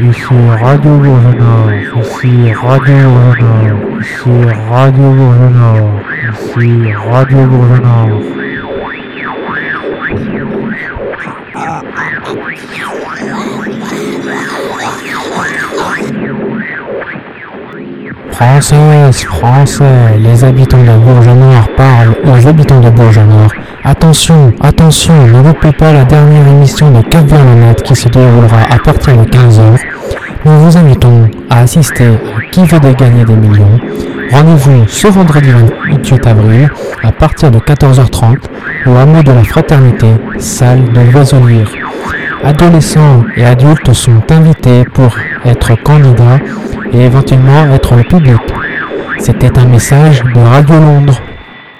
Isso é Rádio Jornal, isso é Rádio Jornal, isso é Rádio Jornal, isso é Rádio Jornal. Ah, ah, ah. Français, les habitants de Bourgenard parlent aux habitants de Bourgenard. Attention, attention, ne loupez pas la dernière émission de Cap vers qui se déroulera à partir de 15h. Nous vous invitons à assister à Qui veut gagner des millions? Rendez-vous ce vendredi 28 avril à partir de 14h30 au hameau de la Fraternité, salle de l'Oiselier. Adolescents et adultes sont invités pour être candidats et éventuellement être le public. C'était un message de Radio Londres.